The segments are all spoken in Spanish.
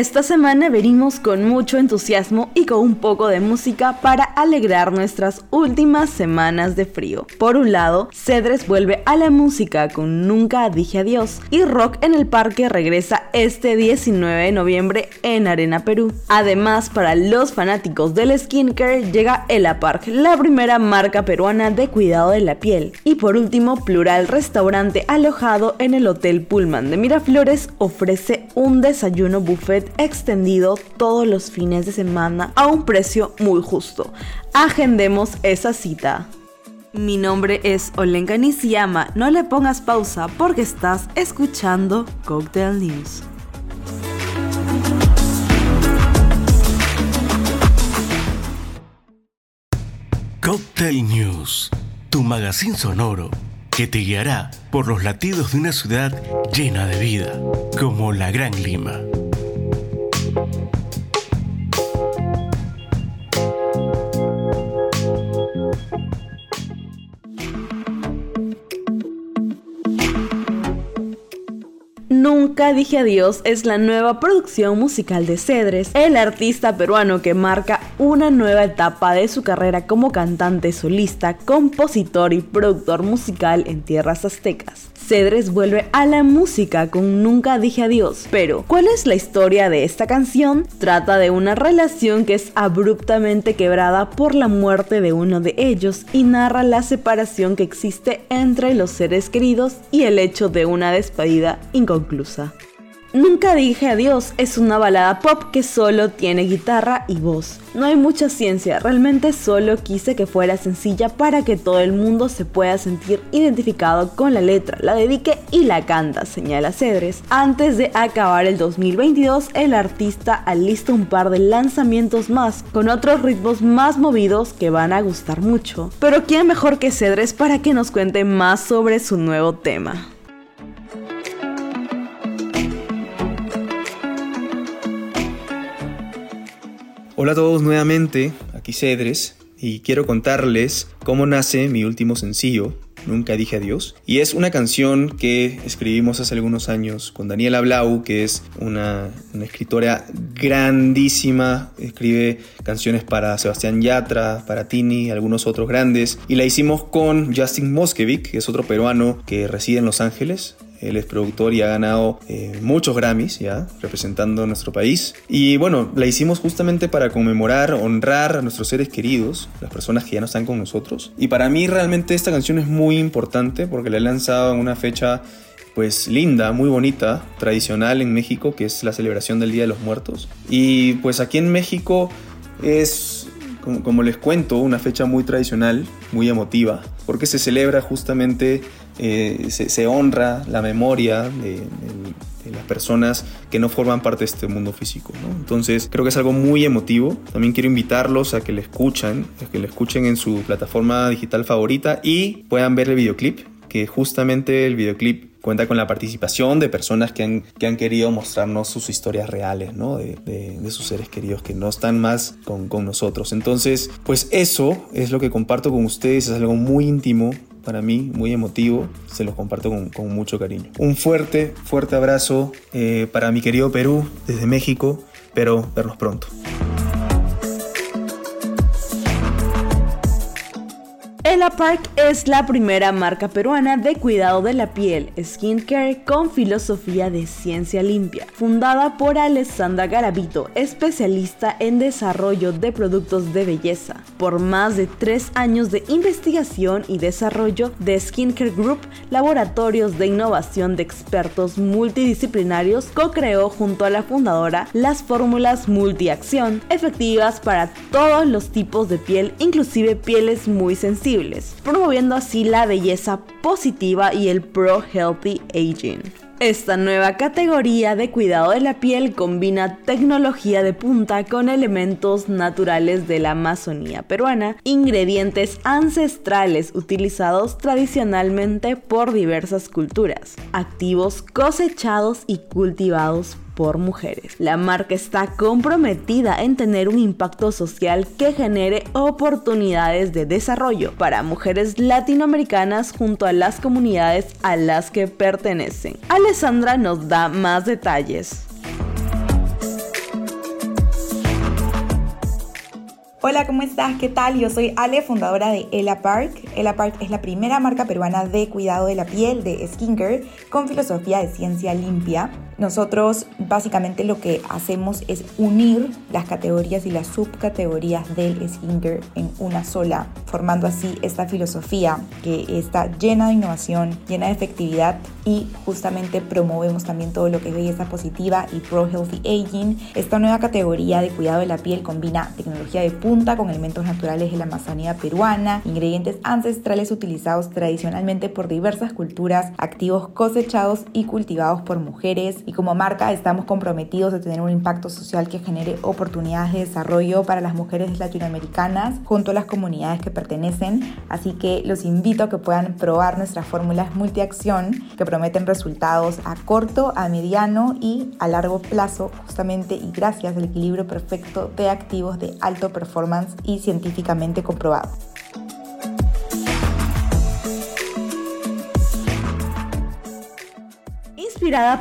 Esta semana venimos con mucho entusiasmo y con un poco de música para alegrar nuestras últimas semanas de frío. Por un lado, Cedres vuelve a la música con Nunca dije adiós y Rock en el Parque regresa este 19 de noviembre en Arena Perú. Además, para los fanáticos del skincare llega Ela Park, la primera marca peruana de cuidado de la piel. Y por último, Plural Restaurante alojado en el Hotel Pullman de Miraflores ofrece un desayuno buffet extendido todos los fines de semana a un precio muy justo. Agendemos esa cita. Mi nombre es Olenka Nisiyama. No le pongas pausa porque estás escuchando Cocktail News. Cocktail News, tu magazine sonoro que te guiará por los latidos de una ciudad llena de vida, como la Gran Lima. Dije adiós es la nueva producción musical de Cedres, el artista peruano que marca una nueva etapa de su carrera como cantante solista, compositor y productor musical en tierras aztecas. Cedres vuelve a la música con Nunca dije adiós. Pero, ¿cuál es la historia de esta canción? Trata de una relación que es abruptamente quebrada por la muerte de uno de ellos y narra la separación que existe entre los seres queridos y el hecho de una despedida inconclusa. Nunca dije adiós es una balada pop que solo tiene guitarra y voz. No hay mucha ciencia, realmente solo quise que fuera sencilla para que todo el mundo se pueda sentir identificado con la letra, la dedique y la canta, señala Cedres. Antes de acabar el 2022, el artista alista un par de lanzamientos más, con otros ritmos más movidos que van a gustar mucho. Pero ¿quién mejor que Cedres para que nos cuente más sobre su nuevo tema? Hola a todos nuevamente, aquí Cedres, y quiero contarles cómo nace mi último sencillo, Nunca dije adiós. Y es una canción que escribimos hace algunos años con Daniela Blau, que es una, escritora grandísima. Escribe canciones para Sebastián Yatra, para Tini, algunos otros grandes. Y la hicimos con Justin Moskevic, que es otro peruano que reside en Los Ángeles. Él es productor y ha ganado eh, muchos Grammys ya, representando nuestro país. Y bueno, la hicimos justamente para conmemorar, honrar a nuestros seres queridos, las personas que ya no están con nosotros. Y para mí realmente esta canción es muy importante porque la he lanzado en una fecha pues linda, muy bonita, tradicional en México, que es la celebración del Día de los Muertos. Y pues aquí en México es, como, les cuento, una fecha muy tradicional, muy emotiva, porque se celebra justamente eh, se, honra la memoria de, las personas que no forman parte de este mundo físico. Entonces creo que es algo muy emotivo. También quiero invitarlos a que le escuchen, a que le escuchen en su plataforma digital favorita y puedan ver el videoclip, que justamente el videoclip cuenta con la participación de personas que han, que han querido mostrarnos sus historias reales, ¿no? De, de, sus seres queridos que no están más con, con, nosotros. Entonces, pues eso es lo que comparto con ustedes, es algo muy íntimo, para mí, muy emotivo. Se los comparto con, mucho cariño. Un fuerte, fuerte abrazo eh, para mi querido Perú desde México. Pero vernos pronto. Ella Park es la primera marca peruana de cuidado de la piel, skincare con filosofía de ciencia limpia, fundada por Alessandra Garavito, especialista en desarrollo de productos de belleza. Por más de tres años de investigación y desarrollo de Skincare Group, laboratorios de innovación de expertos multidisciplinarios, co-creó junto a la fundadora las fórmulas multiacción, efectivas para todos los tipos de piel, inclusive pieles muy sensibles promoviendo así la belleza positiva y el pro healthy aging. Esta nueva categoría de cuidado de la piel combina tecnología de punta con elementos naturales de la Amazonía peruana, ingredientes ancestrales utilizados tradicionalmente por diversas culturas, activos cosechados y cultivados por mujeres. La marca está comprometida en tener un impacto social que genere oportunidades de desarrollo para mujeres latinoamericanas junto a las comunidades a las que pertenecen. Alessandra nos da más detalles. Hola, ¿cómo estás? ¿Qué tal? Yo soy Ale, fundadora de Ella Park. Ella Park es la primera marca peruana de cuidado de la piel de skincare con filosofía de ciencia limpia. Nosotros básicamente lo que hacemos es unir las categorías y las subcategorías del skincare en una sola, formando así esta filosofía que está llena de innovación, llena de efectividad y justamente promovemos también todo lo que es belleza positiva y pro healthy aging. Esta nueva categoría de cuidado de la piel combina tecnología de punta con elementos naturales de la Amazonía peruana, ingredientes ancestrales utilizados tradicionalmente por diversas culturas, activos cosechados y cultivados por mujeres y como marca estamos comprometidos a tener un impacto social que genere oportunidades de desarrollo para las mujeres latinoamericanas junto a las comunidades que pertenecen. Así que los invito a que puedan probar nuestras fórmulas multiacción que prometen resultados a corto, a mediano y a largo plazo justamente y gracias al equilibrio perfecto de activos de alto performance y científicamente comprobado.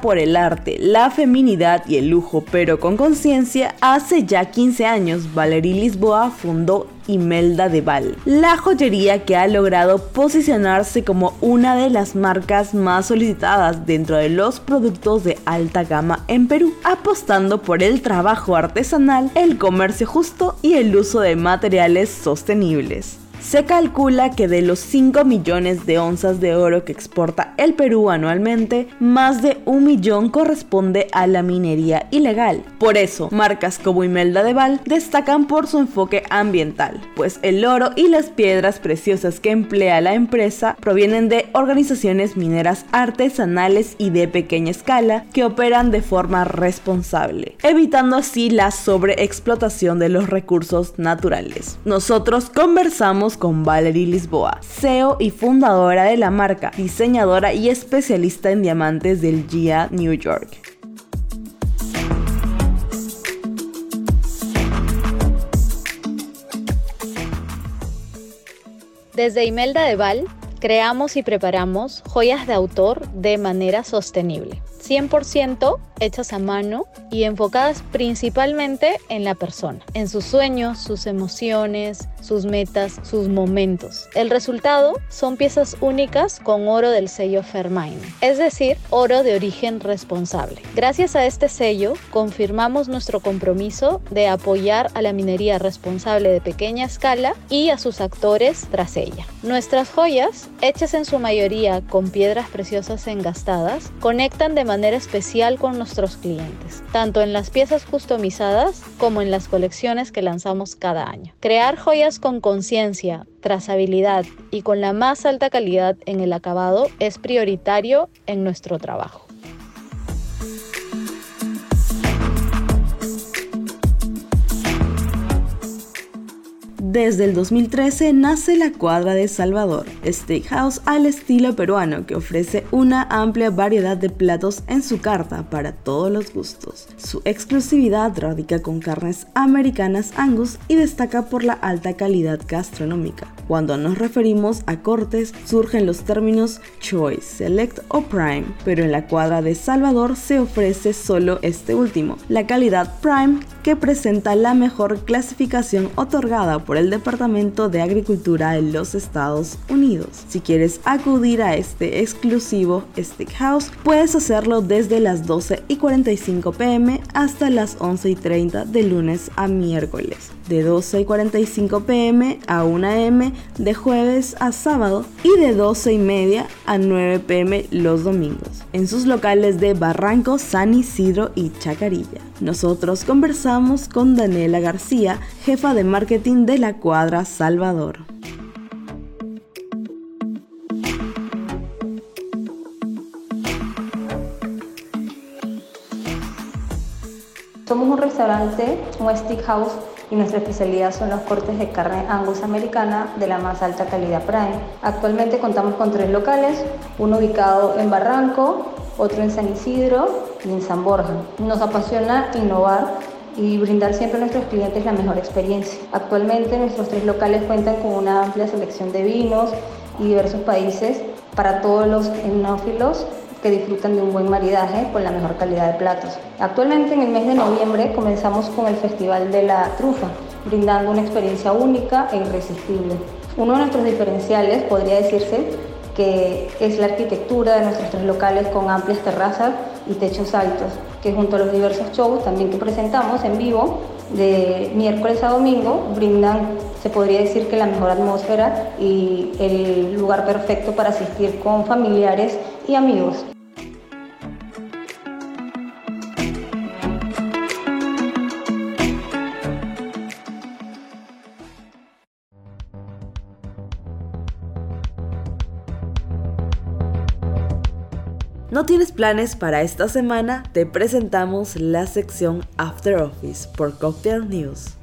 Por el arte, la feminidad y el lujo, pero con conciencia, hace ya 15 años Valerie Lisboa fundó Imelda de Val, la joyería que ha logrado posicionarse como una de las marcas más solicitadas dentro de los productos de alta gama en Perú, apostando por el trabajo artesanal, el comercio justo y el uso de materiales sostenibles. Se calcula que de los 5 millones de onzas de oro que exporta el Perú anualmente, más de un millón corresponde a la minería ilegal. Por eso, marcas como Imelda de Val destacan por su enfoque ambiental, pues el oro y las piedras preciosas que emplea la empresa provienen de organizaciones mineras artesanales y de pequeña escala que operan de forma responsable, evitando así la sobreexplotación de los recursos naturales. Nosotros conversamos con Valerie Lisboa, CEO y fundadora de la marca, diseñadora y especialista en diamantes del GIA New York. Desde Imelda de Val, creamos y preparamos joyas de autor de manera sostenible. 100% hechas a mano y enfocadas principalmente en la persona, en sus sueños, sus emociones, sus metas, sus momentos. El resultado son piezas únicas con oro del sello Fairmine, es decir, oro de origen responsable. Gracias a este sello, confirmamos nuestro compromiso de apoyar a la minería responsable de pequeña escala y a sus actores tras ella. Nuestras joyas, hechas en su mayoría con piedras preciosas engastadas, conectan de especial con nuestros clientes, tanto en las piezas customizadas como en las colecciones que lanzamos cada año. Crear joyas con conciencia, trazabilidad y con la más alta calidad en el acabado es prioritario en nuestro trabajo. Desde el 2013 nace la Cuadra de Salvador, steakhouse al estilo peruano que ofrece una amplia variedad de platos en su carta para todos los gustos. Su exclusividad radica con carnes americanas Angus y destaca por la alta calidad gastronómica. Cuando nos referimos a cortes surgen los términos Choice, Select o Prime, pero en la Cuadra de Salvador se ofrece solo este último, la calidad Prime que presenta la mejor clasificación otorgada por el Departamento de Agricultura de los Estados Unidos. Si quieres acudir a este exclusivo Steakhouse, puedes hacerlo desde las 12 y 45 pm hasta las 11 y 30 de lunes a miércoles, de 12 y 45 pm a 1 am de jueves a sábado y de 12 y media a 9 pm los domingos, en sus locales de Barranco, San Isidro y Chacarilla. Nosotros conversamos con Daniela García, jefa de marketing de la Cuadra Salvador. Somos un restaurante, un steakhouse y nuestra especialidad son los cortes de carne angus americana de la más alta calidad Prime. Actualmente contamos con tres locales, uno ubicado en Barranco, otro en San Isidro y en San Borja. Nos apasiona innovar y brindar siempre a nuestros clientes la mejor experiencia. Actualmente nuestros tres locales cuentan con una amplia selección de vinos y diversos países para todos los enófilos que disfrutan de un buen maridaje con la mejor calidad de platos. Actualmente en el mes de noviembre comenzamos con el Festival de la Trufa brindando una experiencia única e irresistible. Uno de nuestros diferenciales podría decirse que es la arquitectura de nuestros tres locales con amplias terrazas y techos altos, que junto a los diversos shows también que presentamos en vivo de miércoles a domingo brindan, se podría decir que la mejor atmósfera y el lugar perfecto para asistir con familiares y amigos. ¿No tienes planes para esta semana? Te presentamos la sección After Office por Cocktail News.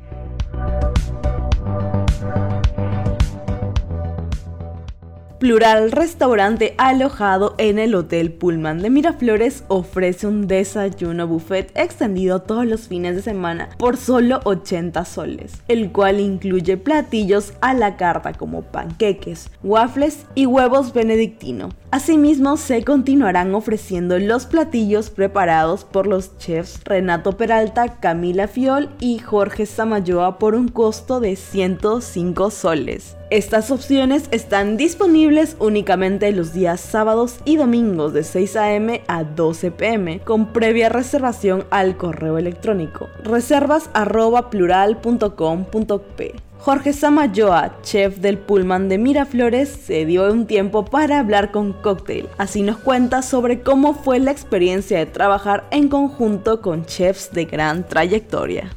Plural Restaurante alojado en el Hotel Pullman de Miraflores ofrece un desayuno buffet extendido todos los fines de semana por solo 80 soles, el cual incluye platillos a la carta como panqueques, waffles y huevos benedictino. Asimismo, se continuarán ofreciendo los platillos preparados por los chefs Renato Peralta, Camila Fiol y Jorge Samayoa por un costo de 105 soles. Estas opciones están disponibles únicamente los días sábados y domingos de 6 am a 12 pm con previa reservación al correo electrónico reservas@plural.com.p. Jorge Samayoa, chef del Pullman de Miraflores, se dio un tiempo para hablar con Cocktail. Así nos cuenta sobre cómo fue la experiencia de trabajar en conjunto con chefs de gran trayectoria.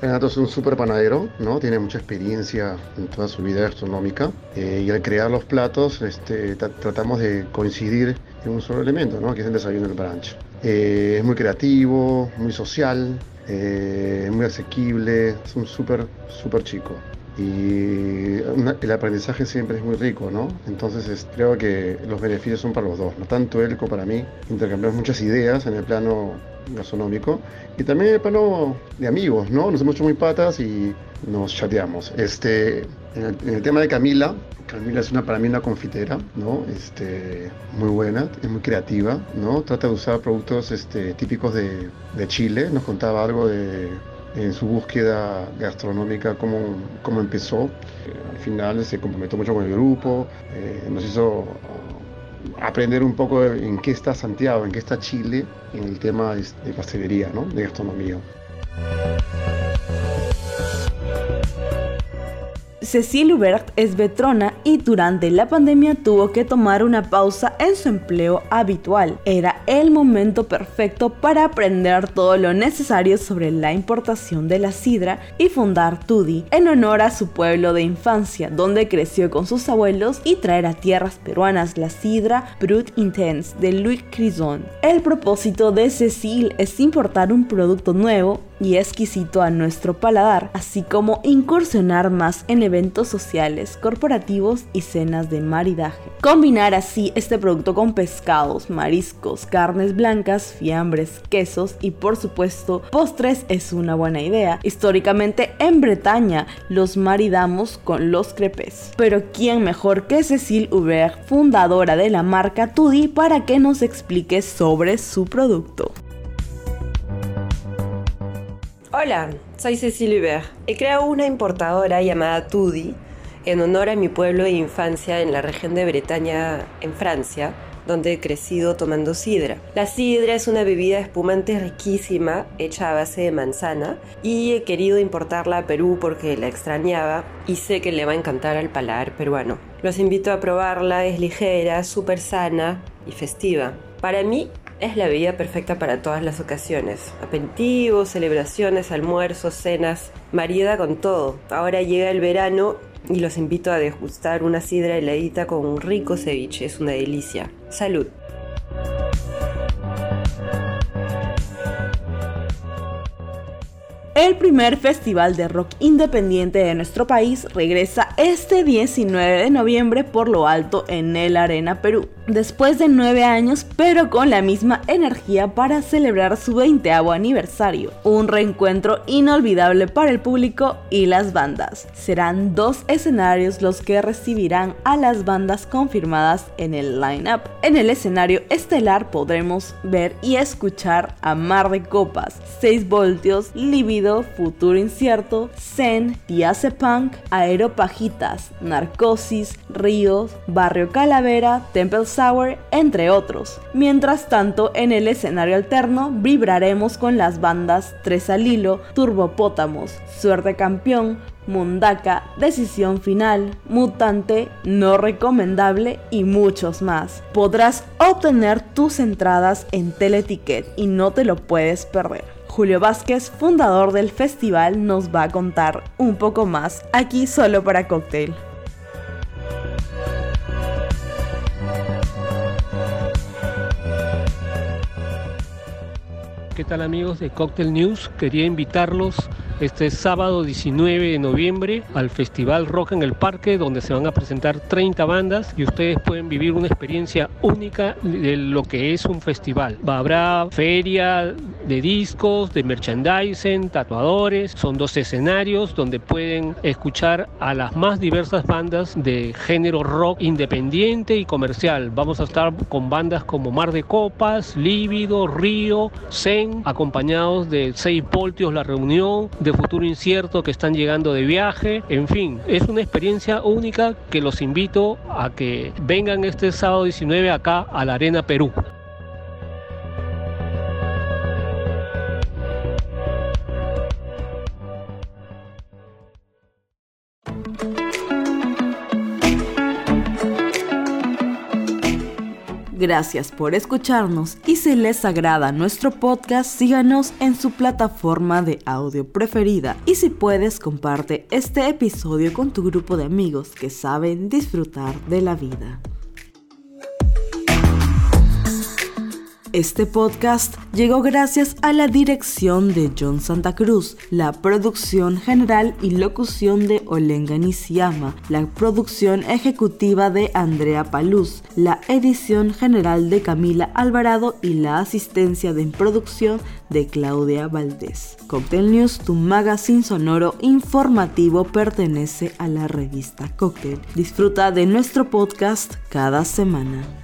Renato es un súper panadero, ¿no? tiene mucha experiencia en toda su vida gastronómica eh, y al crear los platos este, tratamos de coincidir en un solo elemento, ¿no? que es el desayuno del brunch. Eh, es muy creativo, muy social, eh, muy asequible, es un súper, súper chico. Y el aprendizaje siempre es muy rico, ¿no? Entonces creo que los beneficios son para los dos, no tanto él como para mí. Intercambiamos muchas ideas en el plano gastronómico y también en el plano de amigos, ¿no? Nos hemos hecho muy patas y nos chateamos. Este, en el, tema de Camila, Camila es una, para mí una confitera, ¿no? Este, muy buena, es muy creativa, ¿no? Trata de usar productos este, típicos de Chile, nos contaba algo de en su búsqueda gastronómica, cómo, cómo empezó. al final se comprometió mucho con el grupo, eh, nos hizo aprender un poco en qué está Santiago, en qué está Chile en el tema de, pastelería, ¿no? de gastronomía. Cecile Hubert es vetrona y durante la pandemia tuvo que tomar una pausa en su empleo habitual. Era el momento perfecto para aprender todo lo necesario sobre la importación de la sidra y fundar Tudi en honor a su pueblo de infancia, donde creció con sus abuelos y traer a tierras peruanas la sidra Brut Intense de Louis Crison. El propósito de Cecile es importar un producto nuevo y exquisito a nuestro paladar, así como incursionar más en eventos sociales, corporativos y cenas de maridaje. Combinar así este producto con pescados, mariscos, carnes blancas, fiambres, quesos y por supuesto postres es una buena idea. Históricamente en Bretaña los maridamos con los crepes. Pero ¿quién mejor que Cecile Hubert, fundadora de la marca Tudi, para que nos explique sobre su producto? Hola, soy Cecilia Hubert. He creado una importadora llamada Tudi en honor a mi pueblo de infancia en la región de Bretaña, en Francia, donde he crecido tomando sidra. La sidra es una bebida espumante riquísima, hecha a base de manzana, y he querido importarla a Perú porque la extrañaba y sé que le va a encantar al paladar peruano. Los invito a probarla, es ligera, súper sana y festiva. Para mí es la bebida perfecta para todas las ocasiones. Aperitivos, celebraciones, almuerzos, cenas, marieda con todo. Ahora llega el verano y los invito a degustar una sidra heladita con un rico ceviche. Es una delicia. Salud. El primer festival de rock independiente de nuestro país regresa este 19 de noviembre por lo alto en el Arena Perú. Después de nueve años, pero con la misma energía para celebrar su 20 aniversario. Un reencuentro inolvidable para el público y las bandas. Serán dos escenarios los que recibirán a las bandas confirmadas en el line-up. En el escenario estelar podremos ver y escuchar a Mar de Copas, 6 voltios, Futuro Incierto, Zen, Punk, Aeropajitas, Narcosis, Ríos, Barrio Calavera, Temple Sour, entre otros. Mientras tanto, en el escenario alterno vibraremos con las bandas Tres al Hilo, Turbopótamos, Suerte Campeón, Mundaka, Decisión Final, Mutante, No Recomendable y muchos más. Podrás obtener tus entradas en Teleticket y no te lo puedes perder. Julio Vázquez, fundador del festival, nos va a contar un poco más aquí solo para Cocktail. ¿Qué tal amigos de Cocktail News? Quería invitarlos este sábado 19 de noviembre al Festival Rock en el Parque, donde se van a presentar 30 bandas y ustedes pueden vivir una experiencia única de lo que es un festival. Habrá feria de discos, de merchandising, tatuadores, son dos escenarios donde pueden escuchar a las más diversas bandas de género rock independiente y comercial. Vamos a estar con bandas como Mar de Copas, Lívido, Río, Zen, acompañados de 6 voltios La Reunión, de futuro incierto que están llegando de viaje. En fin, es una experiencia única que los invito a que vengan este sábado 19 acá a la Arena Perú. Gracias por escucharnos y si les agrada nuestro podcast, síganos en su plataforma de audio preferida. Y si puedes, comparte este episodio con tu grupo de amigos que saben disfrutar de la vida. Este podcast llegó gracias a la dirección de John Santa Cruz, la producción general y locución de Olenga Nisiama, la producción ejecutiva de Andrea Paluz, la edición general de Camila Alvarado y la asistencia de producción de Claudia Valdés. Cocktail News, tu magazine sonoro informativo, pertenece a la revista Cocktail. Disfruta de nuestro podcast cada semana.